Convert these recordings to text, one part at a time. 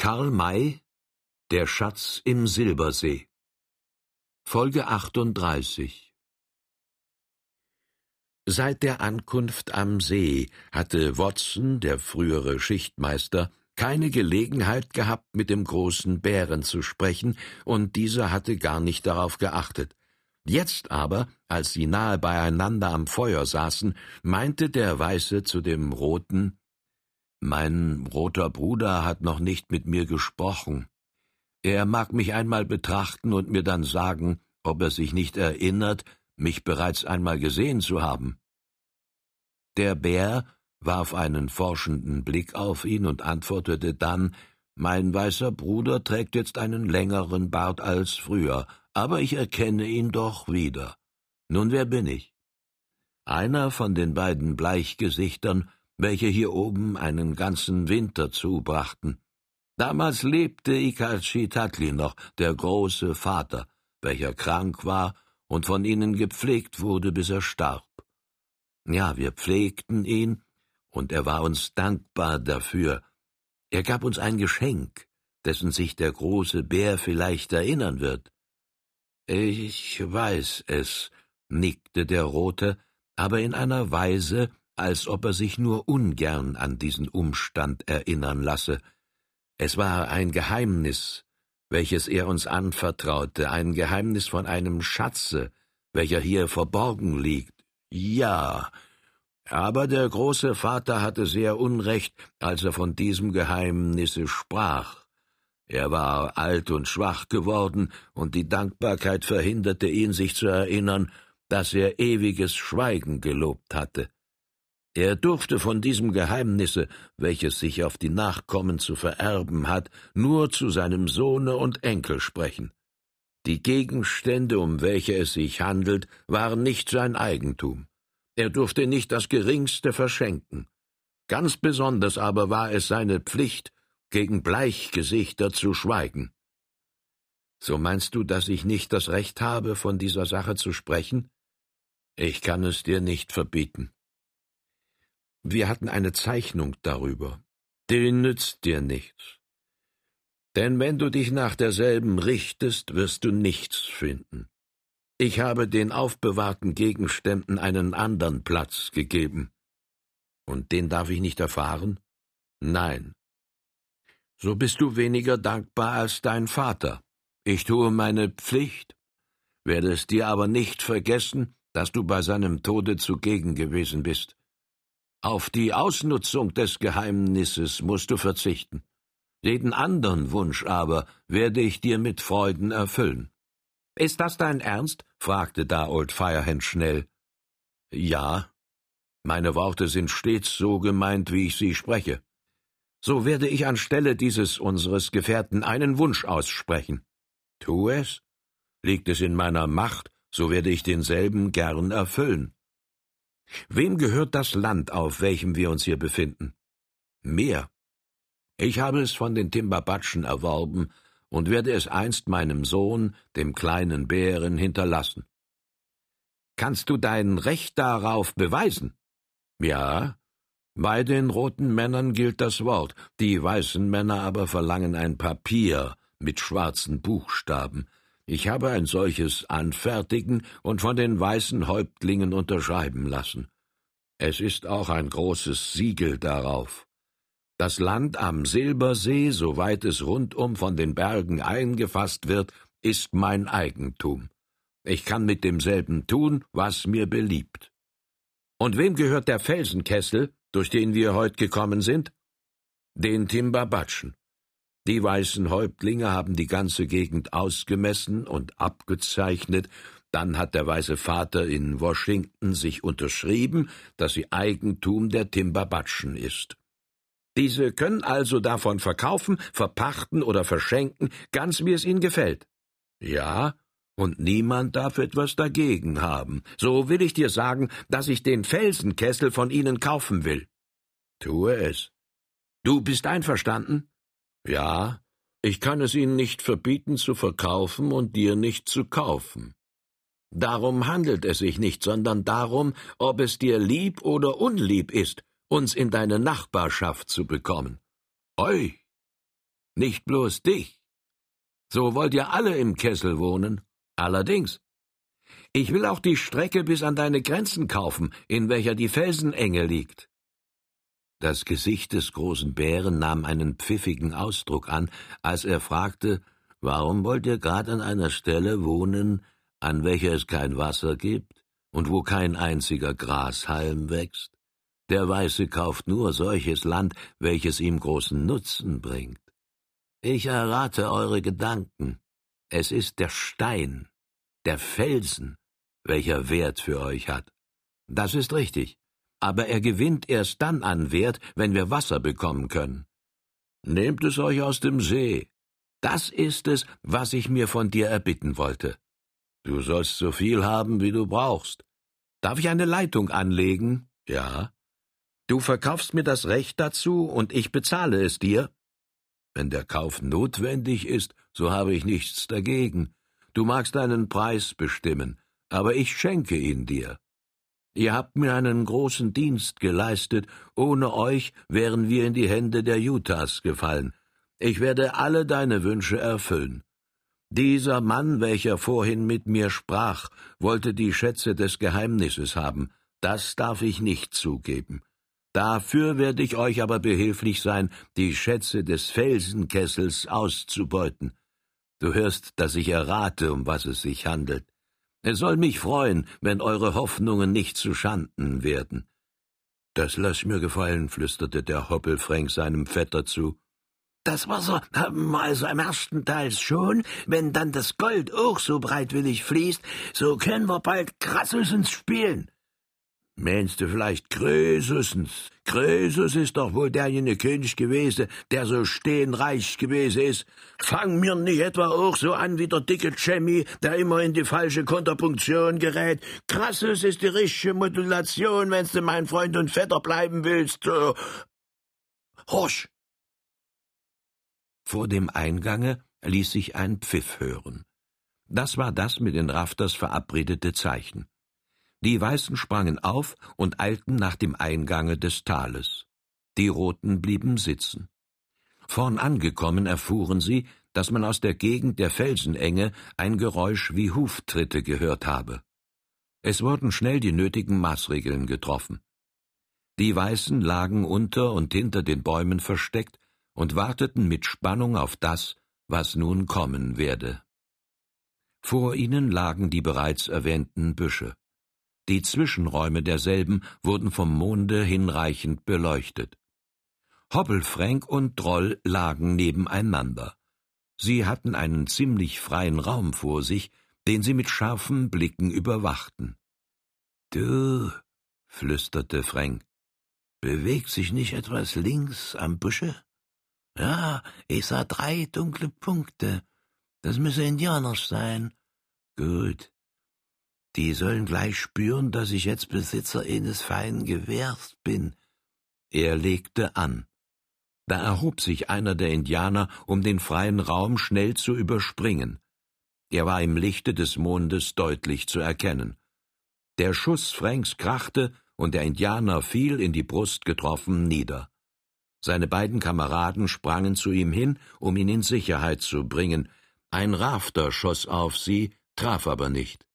Karl May Der Schatz im Silbersee Folge 38 Seit der Ankunft am See hatte Watson, der frühere Schichtmeister, keine Gelegenheit gehabt, mit dem großen Bären zu sprechen, und dieser hatte gar nicht darauf geachtet. Jetzt aber, als sie nahe beieinander am Feuer saßen, meinte der Weiße zu dem Roten mein roter Bruder hat noch nicht mit mir gesprochen. Er mag mich einmal betrachten und mir dann sagen, ob er sich nicht erinnert, mich bereits einmal gesehen zu haben. Der Bär warf einen forschenden Blick auf ihn und antwortete dann Mein weißer Bruder trägt jetzt einen längeren Bart als früher, aber ich erkenne ihn doch wieder. Nun wer bin ich? Einer von den beiden Bleichgesichtern welche hier oben einen ganzen Winter zubrachten. Damals lebte Ikalchitatli noch, der große Vater, welcher krank war und von ihnen gepflegt wurde, bis er starb. Ja, wir pflegten ihn, und er war uns dankbar dafür. Er gab uns ein Geschenk, dessen sich der große Bär vielleicht erinnern wird. Ich weiß es, nickte der Rote, aber in einer Weise, als ob er sich nur ungern an diesen Umstand erinnern lasse. Es war ein Geheimnis, welches er uns anvertraute, ein Geheimnis von einem Schatze, welcher hier verborgen liegt. Ja, aber der große Vater hatte sehr Unrecht, als er von diesem Geheimnisse sprach. Er war alt und schwach geworden, und die Dankbarkeit verhinderte ihn, sich zu erinnern, dass er ewiges Schweigen gelobt hatte. Er durfte von diesem Geheimnisse, welches sich auf die Nachkommen zu vererben hat, nur zu seinem Sohne und Enkel sprechen. Die Gegenstände, um welche es sich handelt, waren nicht sein Eigentum. Er durfte nicht das geringste verschenken. Ganz besonders aber war es seine Pflicht, gegen Bleichgesichter zu schweigen. So meinst du, dass ich nicht das Recht habe, von dieser Sache zu sprechen? Ich kann es dir nicht verbieten. Wir hatten eine Zeichnung darüber. Die nützt dir nichts. Denn wenn du dich nach derselben richtest, wirst du nichts finden. Ich habe den aufbewahrten Gegenständen einen anderen Platz gegeben. Und den darf ich nicht erfahren? Nein. So bist du weniger dankbar als dein Vater. Ich tue meine Pflicht, werde es dir aber nicht vergessen, dass du bei seinem Tode zugegen gewesen bist. Auf die Ausnutzung des Geheimnisses musst du verzichten. Jeden anderen Wunsch aber werde ich dir mit Freuden erfüllen. Ist das dein Ernst? fragte da Old Firehand schnell. Ja. Meine Worte sind stets so gemeint, wie ich sie spreche. So werde ich anstelle dieses unseres Gefährten einen Wunsch aussprechen. Tu es. Liegt es in meiner Macht, so werde ich denselben gern erfüllen. Wem gehört das Land, auf welchem wir uns hier befinden? Mir. Ich habe es von den Timbabatschen erworben und werde es einst meinem Sohn, dem kleinen Bären, hinterlassen. Kannst du dein Recht darauf beweisen? Ja. Bei den roten Männern gilt das Wort, die weißen Männer aber verlangen ein Papier mit schwarzen Buchstaben, ich habe ein solches anfertigen und von den weißen Häuptlingen unterschreiben lassen. Es ist auch ein großes Siegel darauf. Das Land am Silbersee, soweit es rundum von den Bergen eingefasst wird, ist mein Eigentum. Ich kann mit demselben tun, was mir beliebt. Und wem gehört der Felsenkessel, durch den wir heut gekommen sind? Den Timbabatschen. Die weißen Häuptlinge haben die ganze Gegend ausgemessen und abgezeichnet, dann hat der weiße Vater in Washington sich unterschrieben, dass sie Eigentum der Timbabatschen ist. Diese können also davon verkaufen, verpachten oder verschenken, ganz wie es ihnen gefällt. Ja, und niemand darf etwas dagegen haben. So will ich dir sagen, dass ich den Felsenkessel von ihnen kaufen will. Tue es. Du bist einverstanden? Ja, ich kann es ihnen nicht verbieten zu verkaufen und dir nicht zu kaufen. Darum handelt es sich nicht, sondern darum, ob es dir lieb oder unlieb ist, uns in deine Nachbarschaft zu bekommen. Oi! nicht bloß dich. So wollt ihr alle im Kessel wohnen. Allerdings. Ich will auch die Strecke bis an deine Grenzen kaufen, in welcher die Felsenenge liegt. Das Gesicht des großen Bären nahm einen pfiffigen Ausdruck an, als er fragte, warum wollt ihr grad an einer Stelle wohnen, an welcher es kein Wasser gibt und wo kein einziger Grashalm wächst? Der Weiße kauft nur solches Land, welches ihm großen Nutzen bringt. Ich errate eure Gedanken. Es ist der Stein, der Felsen, welcher Wert für euch hat. Das ist richtig aber er gewinnt erst dann an Wert, wenn wir Wasser bekommen können. Nehmt es euch aus dem See. Das ist es, was ich mir von dir erbitten wollte. Du sollst so viel haben, wie du brauchst. Darf ich eine Leitung anlegen? Ja. Du verkaufst mir das Recht dazu und ich bezahle es dir? Wenn der Kauf notwendig ist, so habe ich nichts dagegen. Du magst einen Preis bestimmen, aber ich schenke ihn dir. Ihr habt mir einen großen Dienst geleistet, ohne euch wären wir in die Hände der Utahs gefallen. Ich werde alle deine Wünsche erfüllen. Dieser Mann, welcher vorhin mit mir sprach, wollte die Schätze des Geheimnisses haben, das darf ich nicht zugeben. Dafür werde ich euch aber behilflich sein, die Schätze des Felsenkessels auszubeuten. Du hörst, dass ich errate, um was es sich handelt. Es soll mich freuen, wenn eure Hoffnungen nicht zu Schanden werden. Das lass mir gefallen, flüsterte der Hoppelfränk seinem Vetter zu. Das Wasser haben wir also am ersten Teils schon, wenn dann das Gold auch so breitwillig fließt, so können wir bald Krassusens spielen. Meinst du vielleicht Krösusens? Krösus ist doch wohl derjenige König gewesen, der so stehenreich gewesen ist. Fang mir nicht etwa auch so an wie der dicke Jemmy, der immer in die falsche Konterpunktion gerät. Krassus ist die richtige Modulation, wenn's du mein Freund und Vetter bleiben willst. So. Horch! Vor dem Eingange ließ sich ein Pfiff hören. Das war das mit den Rafters verabredete Zeichen. Die Weißen sprangen auf und eilten nach dem Eingange des Tales. Die Roten blieben sitzen. Vorn angekommen erfuhren sie, dass man aus der Gegend der Felsenenge ein Geräusch wie Huftritte gehört habe. Es wurden schnell die nötigen Maßregeln getroffen. Die Weißen lagen unter und hinter den Bäumen versteckt und warteten mit Spannung auf das, was nun kommen werde. Vor ihnen lagen die bereits erwähnten Büsche. Die Zwischenräume derselben wurden vom Monde hinreichend beleuchtet. Hoppelfränk und Droll lagen nebeneinander. Sie hatten einen ziemlich freien Raum vor sich, den sie mit scharfen Blicken überwachten. Du, flüsterte Fränk, bewegt sich nicht etwas links am Busche? Ja, ich sah drei dunkle Punkte. Das müsse Indianer sein. Gut, die sollen gleich spüren, dass ich jetzt Besitzer eines feinen Gewehrs bin. Er legte an. Da erhob sich einer der Indianer, um den freien Raum schnell zu überspringen. Er war im Lichte des Mondes deutlich zu erkennen. Der Schuss Franks krachte, und der Indianer fiel in die Brust getroffen nieder. Seine beiden Kameraden sprangen zu ihm hin, um ihn in Sicherheit zu bringen. Ein Rafter schoss auf sie, traf aber nicht.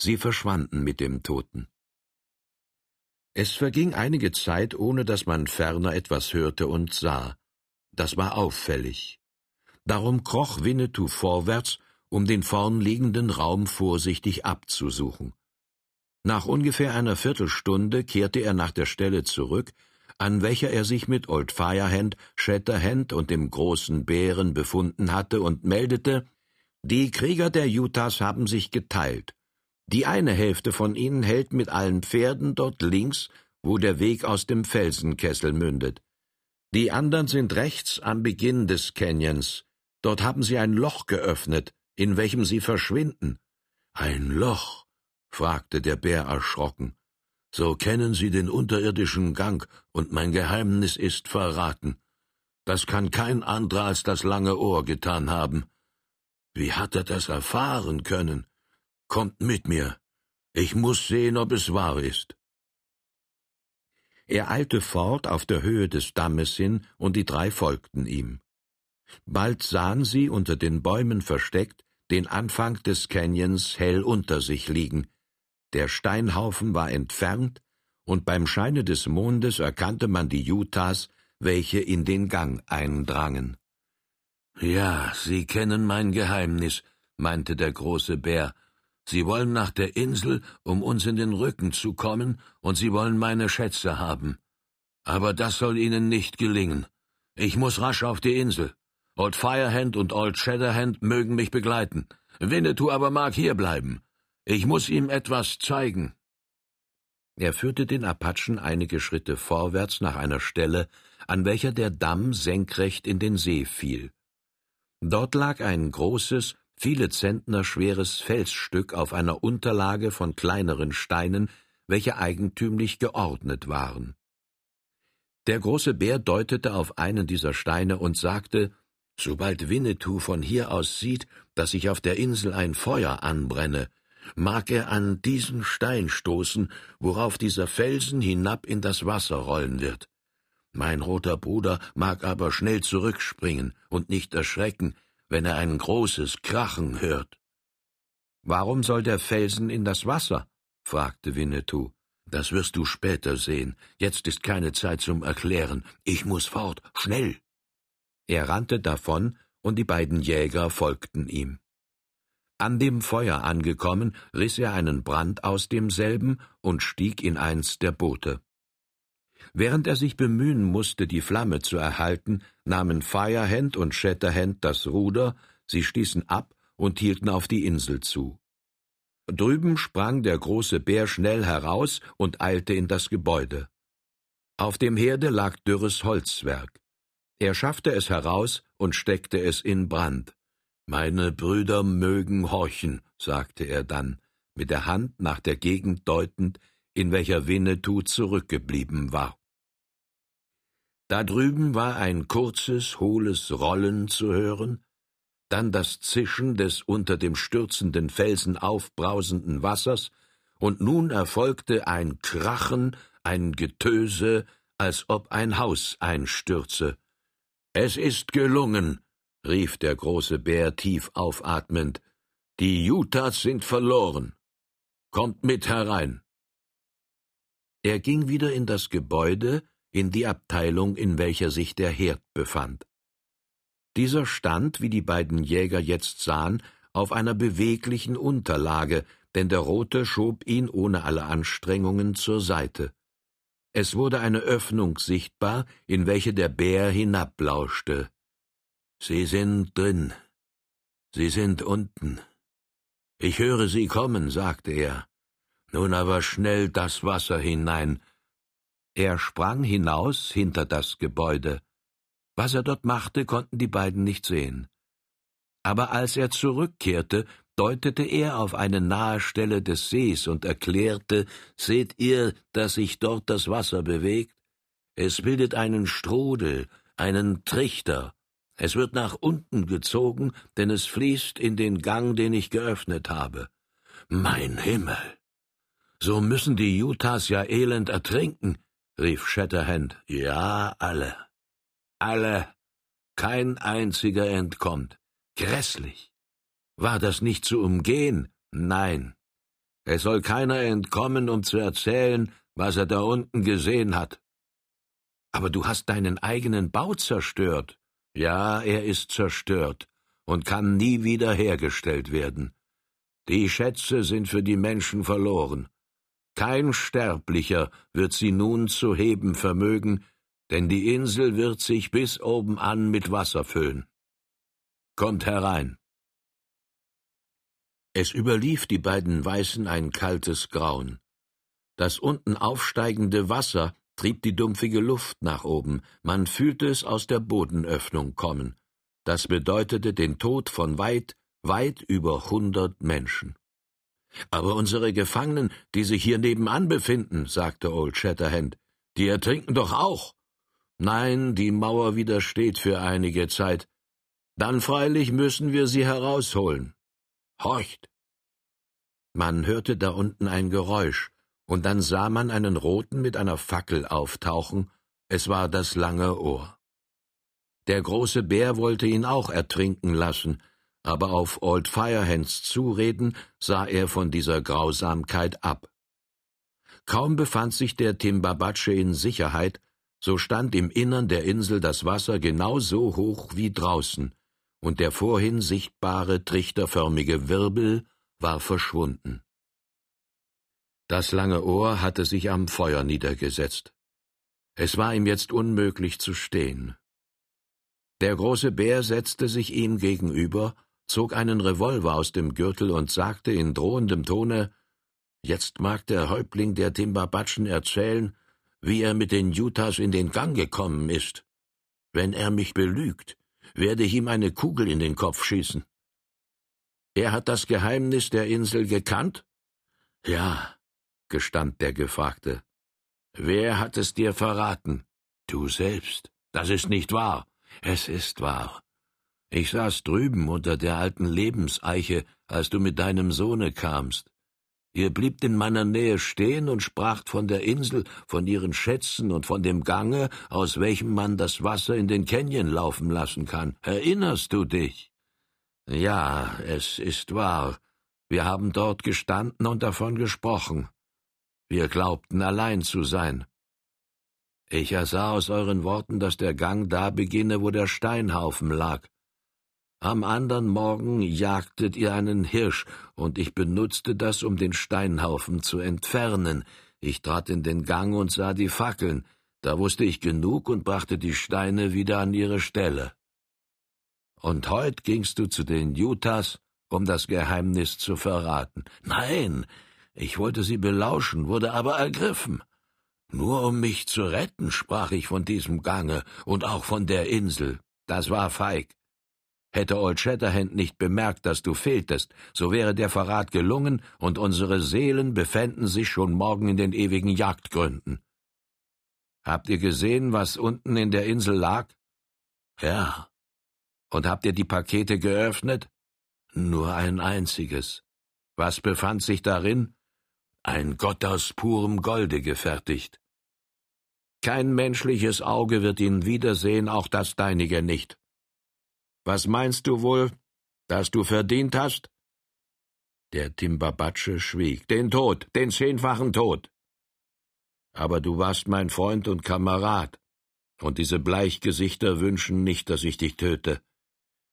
Sie verschwanden mit dem Toten. Es verging einige Zeit, ohne dass man ferner etwas hörte und sah. Das war auffällig. Darum kroch Winnetou vorwärts, um den vorn liegenden Raum vorsichtig abzusuchen. Nach ungefähr einer Viertelstunde kehrte er nach der Stelle zurück, an welcher er sich mit Old Firehand, Shatterhand und dem großen Bären befunden hatte, und meldete, die Krieger der Utahs haben sich geteilt. Die eine Hälfte von ihnen hält mit allen Pferden dort links, wo der Weg aus dem Felsenkessel mündet. Die anderen sind rechts am Beginn des Canyons. Dort haben sie ein Loch geöffnet, in welchem sie verschwinden. Ein Loch? fragte der Bär erschrocken. So kennen Sie den unterirdischen Gang, und mein Geheimnis ist verraten. Das kann kein anderer als das lange Ohr getan haben. Wie hat er das erfahren können? Kommt mit mir. Ich muss sehen, ob es wahr ist. Er eilte fort auf der Höhe des Dammes hin, und die drei folgten ihm. Bald sahen sie, unter den Bäumen versteckt, den Anfang des Canyons hell unter sich liegen. Der Steinhaufen war entfernt, und beim Scheine des Mondes erkannte man die Utahs, welche in den Gang eindrangen. Ja, Sie kennen mein Geheimnis, meinte der große Bär. Sie wollen nach der Insel, um uns in den Rücken zu kommen, und Sie wollen meine Schätze haben. Aber das soll Ihnen nicht gelingen. Ich muss rasch auf die Insel. Old Firehand und Old Shatterhand mögen mich begleiten. Winnetou aber mag hierbleiben. Ich muss ihm etwas zeigen. Er führte den Apachen einige Schritte vorwärts nach einer Stelle, an welcher der Damm senkrecht in den See fiel. Dort lag ein großes, viele Zentner schweres Felsstück auf einer Unterlage von kleineren Steinen, welche eigentümlich geordnet waren. Der große Bär deutete auf einen dieser Steine und sagte, Sobald Winnetou von hier aus sieht, dass sich auf der Insel ein Feuer anbrenne, mag er an diesen Stein stoßen, worauf dieser Felsen hinab in das Wasser rollen wird. Mein roter Bruder mag aber schnell zurückspringen und nicht erschrecken, wenn er ein großes Krachen hört. Warum soll der Felsen in das Wasser? fragte Winnetou. Das wirst du später sehen. Jetzt ist keine Zeit zum Erklären. Ich muss fort. Schnell. Er rannte davon, und die beiden Jäger folgten ihm. An dem Feuer angekommen, riss er einen Brand aus demselben und stieg in eins der Boote. Während er sich bemühen musste, die Flamme zu erhalten, nahmen Firehand und Shatterhand das Ruder, sie stießen ab und hielten auf die Insel zu. Drüben sprang der große Bär schnell heraus und eilte in das Gebäude. Auf dem Herde lag dürres Holzwerk. Er schaffte es heraus und steckte es in Brand. Meine Brüder mögen horchen, sagte er dann, mit der Hand nach der Gegend deutend, in welcher Winnetou zurückgeblieben war. Da drüben war ein kurzes, hohles Rollen zu hören, dann das Zischen des unter dem stürzenden Felsen aufbrausenden Wassers, und nun erfolgte ein Krachen, ein Getöse, als ob ein Haus einstürze. Es ist gelungen, rief der große Bär tief aufatmend. Die Utahs sind verloren. Kommt mit herein. Er ging wieder in das Gebäude, in die Abteilung, in welcher sich der Herd befand. Dieser stand, wie die beiden Jäger jetzt sahen, auf einer beweglichen Unterlage, denn der Rote schob ihn ohne alle Anstrengungen zur Seite. Es wurde eine Öffnung sichtbar, in welche der Bär hinablauschte. Sie sind drin. Sie sind unten. Ich höre Sie kommen, sagte er. Nun aber schnell das Wasser hinein. Er sprang hinaus hinter das Gebäude. Was er dort machte, konnten die beiden nicht sehen. Aber als er zurückkehrte, deutete er auf eine nahe Stelle des Sees und erklärte, seht ihr, dass sich dort das Wasser bewegt? Es bildet einen Strudel, einen Trichter. Es wird nach unten gezogen, denn es fließt in den Gang, den ich geöffnet habe. Mein Himmel! So müssen die Utahs ja elend ertrinken, rief Shatterhand. Ja, alle. Alle. Kein einziger entkommt. Grässlich. War das nicht zu umgehen? Nein. Es soll keiner entkommen, um zu erzählen, was er da unten gesehen hat. Aber du hast deinen eigenen Bau zerstört. Ja, er ist zerstört und kann nie wieder hergestellt werden. Die Schätze sind für die Menschen verloren. Kein Sterblicher wird sie nun zu heben vermögen, denn die Insel wird sich bis oben an mit Wasser füllen. Kommt herein. Es überlief die beiden Weißen ein kaltes Grauen. Das unten aufsteigende Wasser trieb die dumpfige Luft nach oben, man fühlte es aus der Bodenöffnung kommen. Das bedeutete den Tod von weit, weit über hundert Menschen. Aber unsere Gefangenen, die sich hier nebenan befinden, sagte Old Shatterhand, die ertrinken doch auch. Nein, die Mauer widersteht für einige Zeit. Dann freilich müssen wir sie herausholen. Horcht! Man hörte da unten ein Geräusch, und dann sah man einen Roten mit einer Fackel auftauchen, es war das lange Ohr. Der große Bär wollte ihn auch ertrinken lassen, aber auf Old Firehands Zureden sah er von dieser Grausamkeit ab. Kaum befand sich der Timbabatsche in Sicherheit, so stand im Innern der Insel das Wasser genau so hoch wie draußen, und der vorhin sichtbare trichterförmige Wirbel war verschwunden. Das lange Ohr hatte sich am Feuer niedergesetzt. Es war ihm jetzt unmöglich zu stehen. Der große Bär setzte sich ihm gegenüber, zog einen Revolver aus dem Gürtel und sagte in drohendem Tone Jetzt mag der Häuptling der Timbabatschen erzählen, wie er mit den Utahs in den Gang gekommen ist. Wenn er mich belügt, werde ich ihm eine Kugel in den Kopf schießen. Er hat das Geheimnis der Insel gekannt? Ja, gestand der Gefragte. Wer hat es dir verraten? Du selbst. Das ist nicht wahr. Es ist wahr. Ich saß drüben unter der alten Lebenseiche, als du mit deinem Sohne kamst. Ihr bliebt in meiner Nähe stehen und spracht von der Insel, von ihren Schätzen und von dem Gange, aus welchem man das Wasser in den Canyon laufen lassen kann. Erinnerst du dich? Ja, es ist wahr. Wir haben dort gestanden und davon gesprochen. Wir glaubten allein zu sein. Ich ersah aus euren Worten, dass der Gang da beginne, wo der Steinhaufen lag. Am andern Morgen jagtet ihr einen Hirsch, und ich benutzte das, um den Steinhaufen zu entfernen. Ich trat in den Gang und sah die Fackeln. Da wusste ich genug und brachte die Steine wieder an ihre Stelle. Und heut gingst du zu den Utahs, um das Geheimnis zu verraten. Nein, ich wollte sie belauschen, wurde aber ergriffen. Nur um mich zu retten, sprach ich von diesem Gange und auch von der Insel. Das war feig. Hätte Old Shatterhand nicht bemerkt, dass du fehltest, so wäre der Verrat gelungen und unsere Seelen befänden sich schon morgen in den ewigen Jagdgründen. Habt ihr gesehen, was unten in der Insel lag? Ja. Und habt ihr die Pakete geöffnet? Nur ein einziges. Was befand sich darin? Ein Gott aus purem Golde gefertigt. Kein menschliches Auge wird ihn wiedersehen, auch das deinige nicht. Was meinst du wohl, dass du verdient hast? Der Timbabatsche schwieg. Den Tod, den zehnfachen Tod. Aber du warst mein Freund und Kamerad, und diese Bleichgesichter wünschen nicht, dass ich dich töte.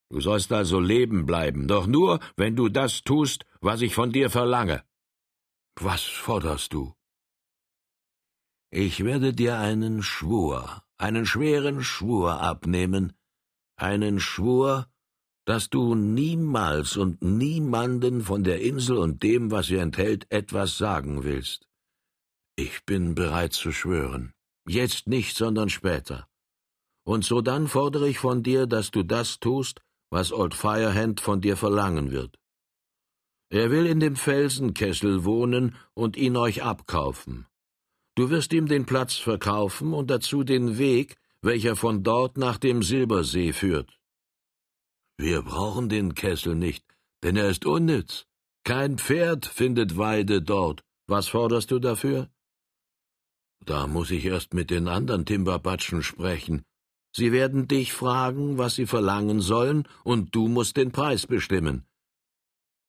Du sollst also leben bleiben, doch nur, wenn du das tust, was ich von dir verlange. Was forderst du? Ich werde dir einen Schwur, einen schweren Schwur abnehmen, einen Schwur, dass du niemals und niemanden von der Insel und dem, was sie enthält, etwas sagen willst. Ich bin bereit zu schwören. Jetzt nicht, sondern später. Und sodann fordere ich von dir, dass du das tust, was Old Firehand von dir verlangen wird. Er will in dem Felsenkessel wohnen und ihn euch abkaufen. Du wirst ihm den Platz verkaufen und dazu den Weg, welcher von dort nach dem Silbersee führt. Wir brauchen den Kessel nicht, denn er ist unnütz. Kein Pferd findet Weide dort. Was forderst du dafür? Da muss ich erst mit den anderen Timberbatschen sprechen. Sie werden dich fragen, was sie verlangen sollen, und du musst den Preis bestimmen.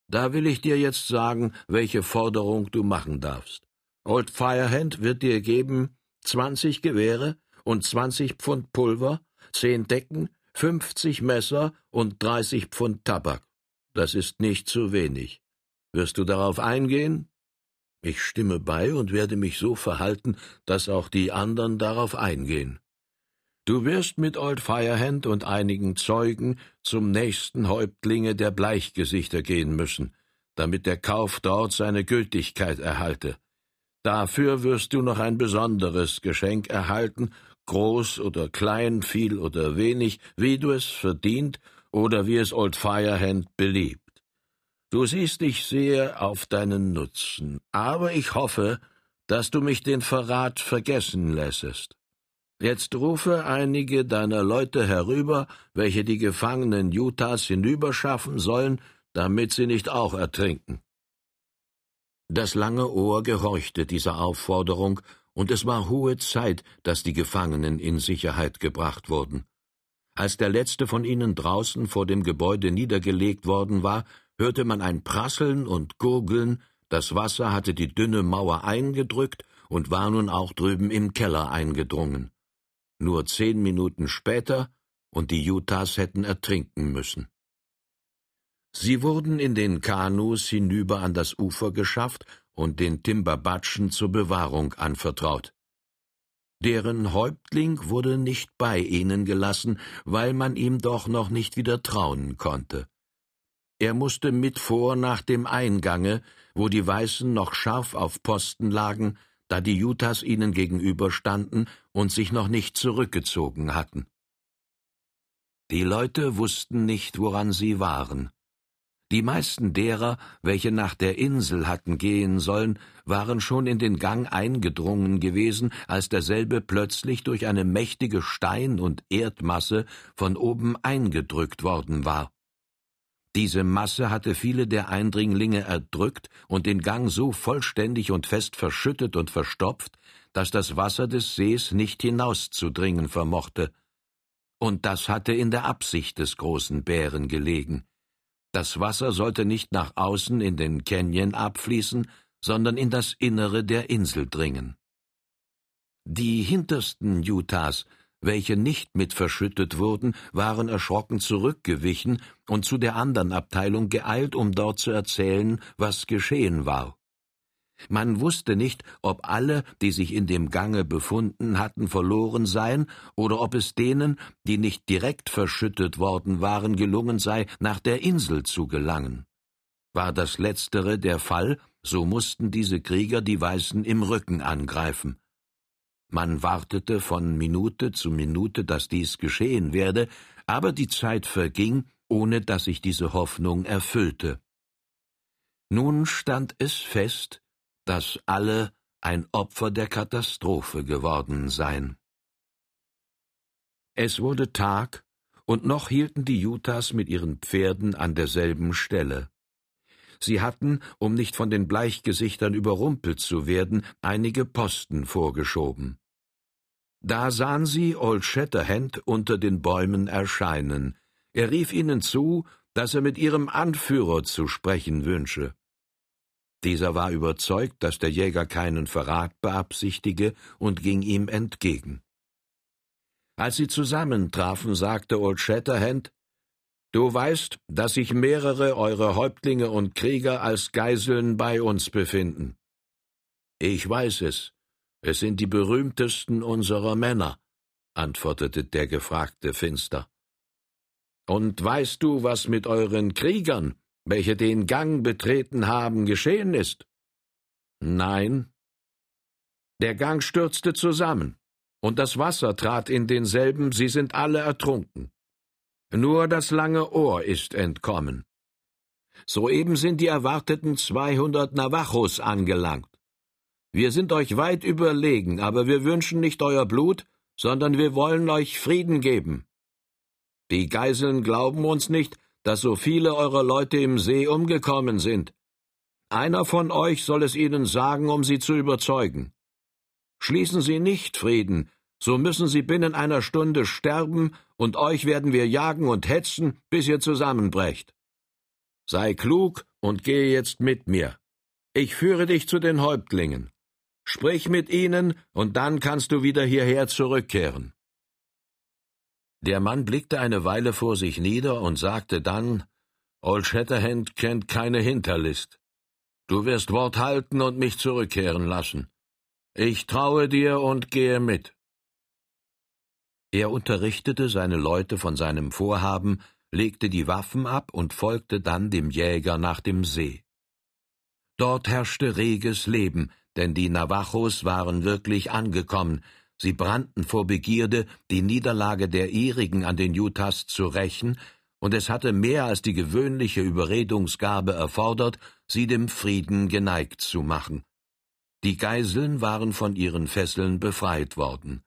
Da will ich dir jetzt sagen, welche Forderung du machen darfst. Old Firehand wird dir geben zwanzig Gewehre, und zwanzig Pfund Pulver, zehn Decken, fünfzig Messer und dreißig Pfund Tabak. Das ist nicht zu wenig. Wirst du darauf eingehen? Ich stimme bei und werde mich so verhalten, dass auch die anderen darauf eingehen. Du wirst mit Old Firehand und einigen Zeugen zum nächsten Häuptlinge der Bleichgesichter gehen müssen, damit der Kauf dort seine Gültigkeit erhalte. Dafür wirst du noch ein besonderes Geschenk erhalten groß oder klein, viel oder wenig, wie du es verdient oder wie es Old Firehand beliebt. Du siehst dich sehr auf deinen Nutzen, aber ich hoffe, dass du mich den Verrat vergessen lässest. Jetzt rufe einige deiner Leute herüber, welche die gefangenen Utahs hinüberschaffen sollen, damit sie nicht auch ertrinken. Das lange Ohr gehorchte dieser Aufforderung und es war hohe Zeit, dass die Gefangenen in Sicherheit gebracht wurden. Als der letzte von ihnen draußen vor dem Gebäude niedergelegt worden war, hörte man ein Prasseln und Gurgeln, das Wasser hatte die dünne Mauer eingedrückt und war nun auch drüben im Keller eingedrungen. Nur zehn Minuten später, und die Utahs hätten ertrinken müssen. Sie wurden in den Kanus hinüber an das Ufer geschafft und den Timberbatschen zur Bewahrung anvertraut. Deren Häuptling wurde nicht bei ihnen gelassen, weil man ihm doch noch nicht wieder trauen konnte. Er musste mit vor nach dem Eingange, wo die Weißen noch scharf auf Posten lagen, da die Utahs ihnen gegenüberstanden und sich noch nicht zurückgezogen hatten. Die Leute wussten nicht, woran sie waren. Die meisten derer, welche nach der Insel hatten gehen sollen, waren schon in den Gang eingedrungen gewesen, als derselbe plötzlich durch eine mächtige Stein- und Erdmasse von oben eingedrückt worden war. Diese Masse hatte viele der Eindringlinge erdrückt und den Gang so vollständig und fest verschüttet und verstopft, dass das Wasser des Sees nicht hinauszudringen vermochte. Und das hatte in der Absicht des großen Bären gelegen. Das Wasser sollte nicht nach außen in den Canyon abfließen, sondern in das Innere der Insel dringen. Die hintersten Utahs, welche nicht mit verschüttet wurden, waren erschrocken zurückgewichen und zu der anderen Abteilung geeilt, um dort zu erzählen, was geschehen war. Man wusste nicht, ob alle, die sich in dem Gange befunden hatten, verloren seien, oder ob es denen, die nicht direkt verschüttet worden waren, gelungen sei, nach der Insel zu gelangen. War das letztere der Fall, so mussten diese Krieger die Weißen im Rücken angreifen. Man wartete von Minute zu Minute, dass dies geschehen werde, aber die Zeit verging, ohne dass sich diese Hoffnung erfüllte. Nun stand es fest, dass alle ein Opfer der Katastrophe geworden seien. Es wurde Tag, und noch hielten die Utahs mit ihren Pferden an derselben Stelle. Sie hatten, um nicht von den Bleichgesichtern überrumpelt zu werden, einige Posten vorgeschoben. Da sahen sie Old Shatterhand unter den Bäumen erscheinen. Er rief ihnen zu, dass er mit ihrem Anführer zu sprechen wünsche. Dieser war überzeugt, dass der Jäger keinen Verrat beabsichtige und ging ihm entgegen. Als sie zusammentrafen, sagte Old Shatterhand, Du weißt, sich sich mehrere eurer Häuptlinge und Krieger als Geiseln bei uns befinden. Ich weiß es. Es sind die berühmtesten unserer Männer, antwortete der Gefragte finster. Und weißt du, was mit euren Kriegern, welche den Gang betreten haben, geschehen ist? Nein. Der Gang stürzte zusammen, und das Wasser trat in denselben, sie sind alle ertrunken. Nur das lange Ohr ist entkommen. Soeben sind die erwarteten zweihundert Navajos angelangt. Wir sind euch weit überlegen, aber wir wünschen nicht euer Blut, sondern wir wollen euch Frieden geben. Die Geiseln glauben uns nicht, dass so viele eurer Leute im See umgekommen sind. Einer von euch soll es ihnen sagen, um sie zu überzeugen. Schließen Sie nicht Frieden, so müssen Sie binnen einer Stunde sterben, und euch werden wir jagen und hetzen, bis ihr zusammenbrecht. Sei klug und gehe jetzt mit mir. Ich führe dich zu den Häuptlingen. Sprich mit ihnen, und dann kannst du wieder hierher zurückkehren. Der Mann blickte eine Weile vor sich nieder und sagte dann Old Shatterhand kennt keine Hinterlist. Du wirst Wort halten und mich zurückkehren lassen. Ich traue dir und gehe mit. Er unterrichtete seine Leute von seinem Vorhaben, legte die Waffen ab und folgte dann dem Jäger nach dem See. Dort herrschte reges Leben, denn die Navajos waren wirklich angekommen, Sie brannten vor Begierde, die Niederlage der ihrigen an den Utahs zu rächen, und es hatte mehr als die gewöhnliche Überredungsgabe erfordert, sie dem Frieden geneigt zu machen. Die Geiseln waren von ihren Fesseln befreit worden.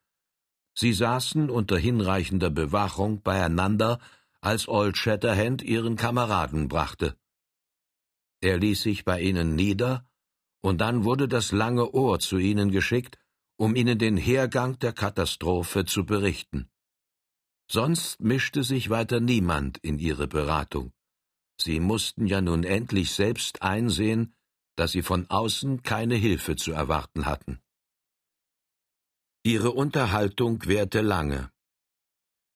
Sie saßen unter hinreichender Bewachung beieinander, als Old Shatterhand ihren Kameraden brachte. Er ließ sich bei ihnen nieder, und dann wurde das lange Ohr zu ihnen geschickt, um ihnen den Hergang der Katastrophe zu berichten. Sonst mischte sich weiter niemand in ihre Beratung. Sie mussten ja nun endlich selbst einsehen, dass sie von außen keine Hilfe zu erwarten hatten. Ihre Unterhaltung währte lange.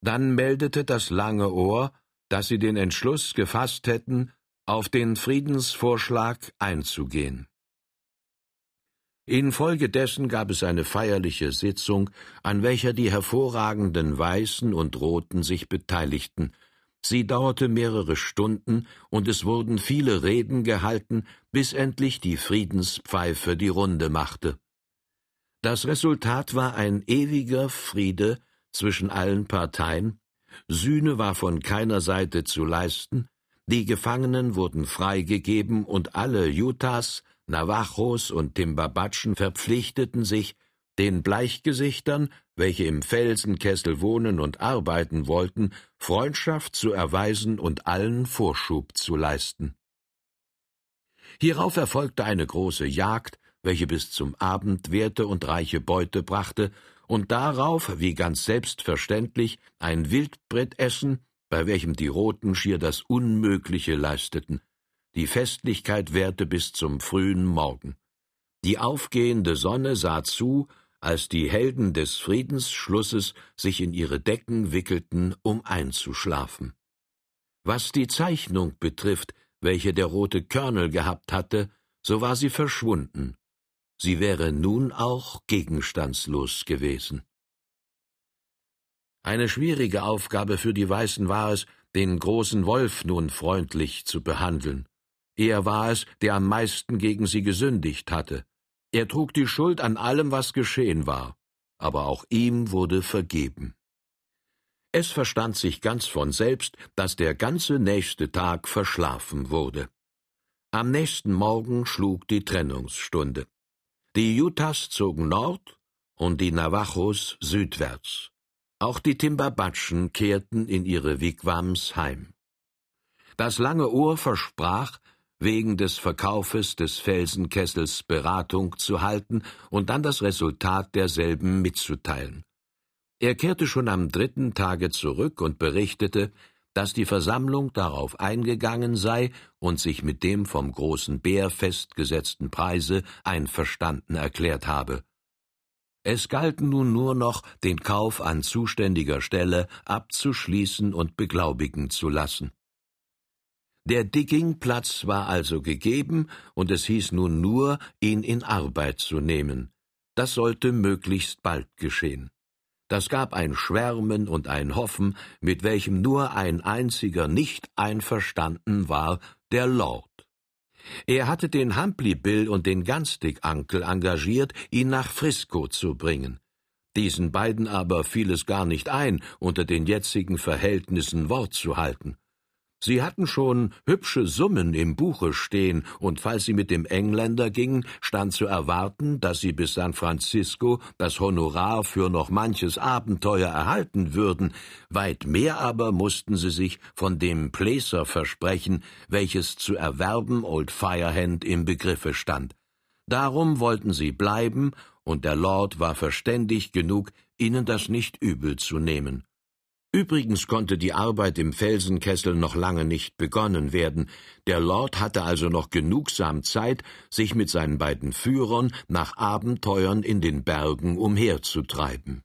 Dann meldete das lange Ohr, dass sie den Entschluss gefasst hätten, auf den Friedensvorschlag einzugehen. Infolgedessen gab es eine feierliche Sitzung, an welcher die hervorragenden Weißen und Roten sich beteiligten, Sie dauerte mehrere Stunden, und es wurden viele Reden gehalten, bis endlich die Friedenspfeife die Runde machte. Das Resultat war ein ewiger Friede zwischen allen Parteien, Sühne war von keiner Seite zu leisten, die Gefangenen wurden freigegeben und alle Utahs, Navajos und Timbabatschen verpflichteten sich, den Bleichgesichtern, welche im Felsenkessel wohnen und arbeiten wollten, Freundschaft zu erweisen und allen Vorschub zu leisten. Hierauf erfolgte eine große Jagd, welche bis zum Abend währte und reiche Beute brachte, und darauf, wie ganz selbstverständlich, ein Wildbrettessen, bei welchem die Roten schier das Unmögliche leisteten. Die Festlichkeit währte bis zum frühen Morgen. Die aufgehende Sonne sah zu, als die Helden des Friedensschlusses sich in ihre Decken wickelten, um einzuschlafen. Was die Zeichnung betrifft, welche der rote Körnel gehabt hatte, so war sie verschwunden. Sie wäre nun auch gegenstandslos gewesen. Eine schwierige Aufgabe für die Weißen war es, den großen Wolf nun freundlich zu behandeln. Er war es, der am meisten gegen sie gesündigt hatte. Er trug die Schuld an allem, was geschehen war, aber auch ihm wurde vergeben. Es verstand sich ganz von selbst, dass der ganze nächste Tag verschlafen wurde. Am nächsten Morgen schlug die Trennungsstunde. Die Utahs zogen nord und die Navajos südwärts. Auch die Timbabatschen kehrten in ihre Wigwams heim. Das lange Ohr versprach, wegen des Verkaufes des Felsenkessels Beratung zu halten und dann das Resultat derselben mitzuteilen. Er kehrte schon am dritten Tage zurück und berichtete, dass die Versammlung darauf eingegangen sei und sich mit dem vom großen Bär festgesetzten Preise einverstanden erklärt habe. Es galt nun nur noch, den Kauf an zuständiger Stelle abzuschließen und beglaubigen zu lassen. Der Diggingplatz war also gegeben, und es hieß nun nur, ihn in Arbeit zu nehmen. Das sollte möglichst bald geschehen. Das gab ein Schwärmen und ein Hoffen, mit welchem nur ein einziger nicht einverstanden war, der Lord. Er hatte den Humphrey Bill und den Ganstig Uncle engagiert, ihn nach Frisco zu bringen. Diesen beiden aber fiel es gar nicht ein, unter den jetzigen Verhältnissen Wort zu halten. Sie hatten schon hübsche Summen im Buche stehen, und falls sie mit dem Engländer gingen, stand zu erwarten, dass sie bis San Francisco das Honorar für noch manches Abenteuer erhalten würden, weit mehr aber mussten sie sich von dem Placer versprechen, welches zu erwerben Old Firehand im Begriffe stand. Darum wollten sie bleiben, und der Lord war verständig genug, ihnen das nicht übel zu nehmen. Übrigens konnte die Arbeit im Felsenkessel noch lange nicht begonnen werden, der Lord hatte also noch genugsam Zeit, sich mit seinen beiden Führern nach Abenteuern in den Bergen umherzutreiben.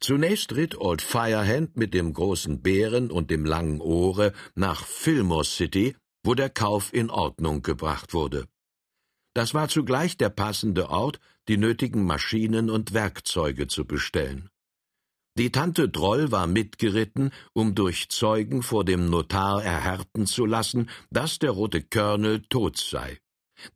Zunächst ritt Old Firehand mit dem großen Bären und dem langen Ohre nach Fillmore City, wo der Kauf in Ordnung gebracht wurde. Das war zugleich der passende Ort, die nötigen Maschinen und Werkzeuge zu bestellen. Die Tante Droll war mitgeritten, um durch Zeugen vor dem Notar erhärten zu lassen, dass der rote Körnel tot sei.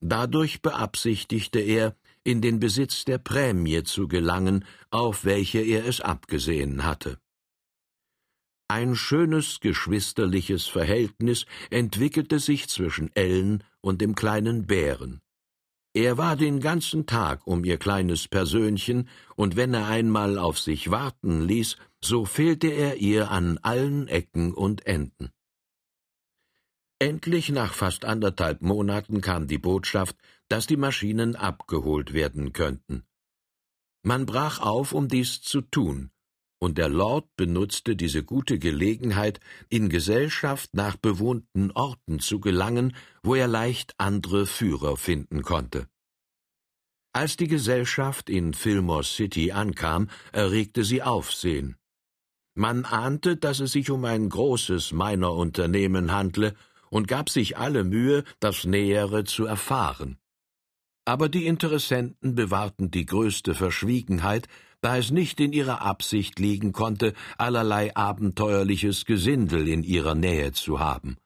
Dadurch beabsichtigte er, in den Besitz der Prämie zu gelangen, auf welche er es abgesehen hatte. Ein schönes geschwisterliches Verhältnis entwickelte sich zwischen Ellen und dem kleinen Bären. Er war den ganzen Tag um ihr kleines Persönchen, und wenn er einmal auf sich warten ließ, so fehlte er ihr an allen Ecken und Enden. Endlich nach fast anderthalb Monaten kam die Botschaft, dass die Maschinen abgeholt werden könnten. Man brach auf, um dies zu tun. Und der Lord benutzte diese gute Gelegenheit, in Gesellschaft nach bewohnten Orten zu gelangen, wo er leicht andere Führer finden konnte. Als die Gesellschaft in Fillmore City ankam, erregte sie Aufsehen. Man ahnte, dass es sich um ein großes Minerunternehmen handle und gab sich alle Mühe, das Nähere zu erfahren. Aber die Interessenten bewahrten die größte Verschwiegenheit, da es nicht in ihrer Absicht liegen konnte, allerlei abenteuerliches Gesindel in ihrer Nähe zu haben.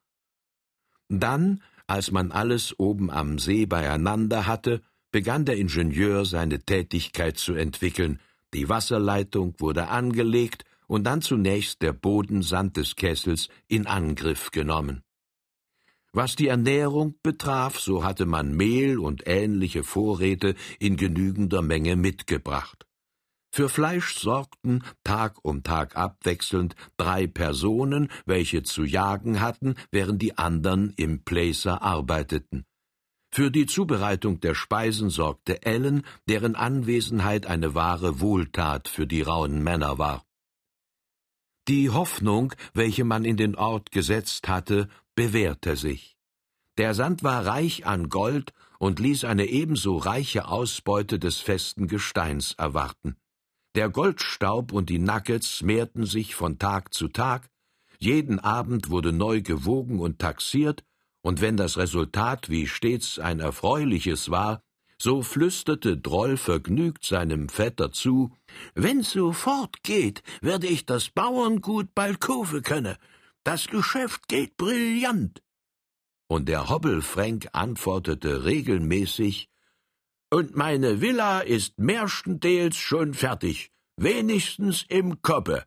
Dann, als man alles oben am See beieinander hatte, begann der Ingenieur seine Tätigkeit zu entwickeln, die Wasserleitung wurde angelegt und dann zunächst der Bodensand des Kessels in Angriff genommen. Was die Ernährung betraf, so hatte man Mehl und ähnliche Vorräte in genügender Menge mitgebracht. Für Fleisch sorgten, Tag um Tag abwechselnd, drei Personen, welche zu jagen hatten, während die andern im Placer arbeiteten. Für die Zubereitung der Speisen sorgte Ellen, deren Anwesenheit eine wahre Wohltat für die rauen Männer war. Die Hoffnung, welche man in den Ort gesetzt hatte, bewährte sich. Der Sand war reich an Gold und ließ eine ebenso reiche Ausbeute des festen Gesteins erwarten. Der Goldstaub und die Nuggets mehrten sich von Tag zu Tag, jeden Abend wurde neu gewogen und taxiert, und wenn das Resultat wie stets ein erfreuliches war, so flüsterte Droll vergnügt seinem Vetter zu Wenn's so fortgeht, werde ich das Bauerngut bald kaufen können. Das Geschäft geht brillant. Und der Hobbelfränk antwortete regelmäßig und meine Villa ist märstenteils schon fertig, wenigstens im Koppe.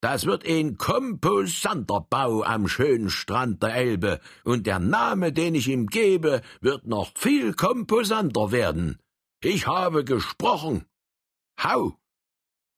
Das wird ein komposanter Bau am schönen Strand der Elbe, und der Name, den ich ihm gebe, wird noch viel komposanter werden. Ich habe gesprochen. Hau!